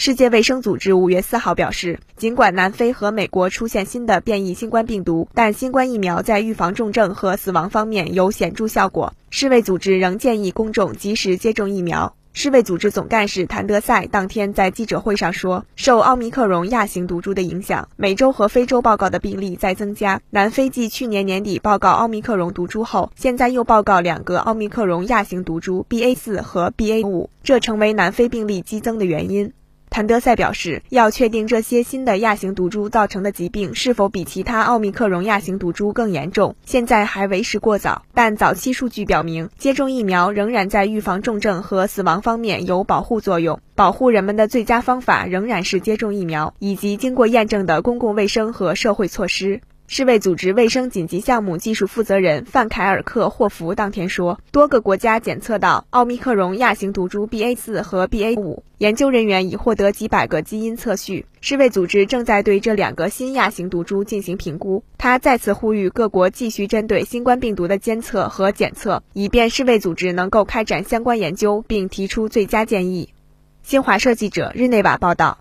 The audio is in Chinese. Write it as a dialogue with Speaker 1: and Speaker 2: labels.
Speaker 1: 世界卫生组织五月四号表示，尽管南非和美国出现新的变异新冠病毒，但新冠疫苗在预防重症和死亡方面有显著效果。世卫组织仍建议公众及时接种疫苗。世卫组织总干事谭德赛当天在记者会上说，受奥密克戎亚型毒株的影响，美洲和非洲报告的病例在增加。南非继去年年底报告奥密克戎毒株后，现在又报告两个奥密克戎亚型毒株 BA 四和 BA 五，这成为南非病例激增的原因。谭德赛表示，要确定这些新的亚型毒株造成的疾病是否比其他奥密克戎亚型毒株更严重，现在还为时过早。但早期数据表明，接种疫苗仍然在预防重症和死亡方面有保护作用。保护人们的最佳方法仍然是接种疫苗，以及经过验证的公共卫生和社会措施。世卫组织卫生紧急项目技术负责人范凯尔克霍夫当天说，多个国家检测到奥密克戎亚型毒株 BA 四和 BA 五，研究人员已获得几百个基因测序。世卫组织正在对这两个新亚型毒株进行评估。他再次呼吁各国继续针对新冠病毒的监测和检测，以便世卫组织能够开展相关研究并提出最佳建议。新华社记者日内瓦报道。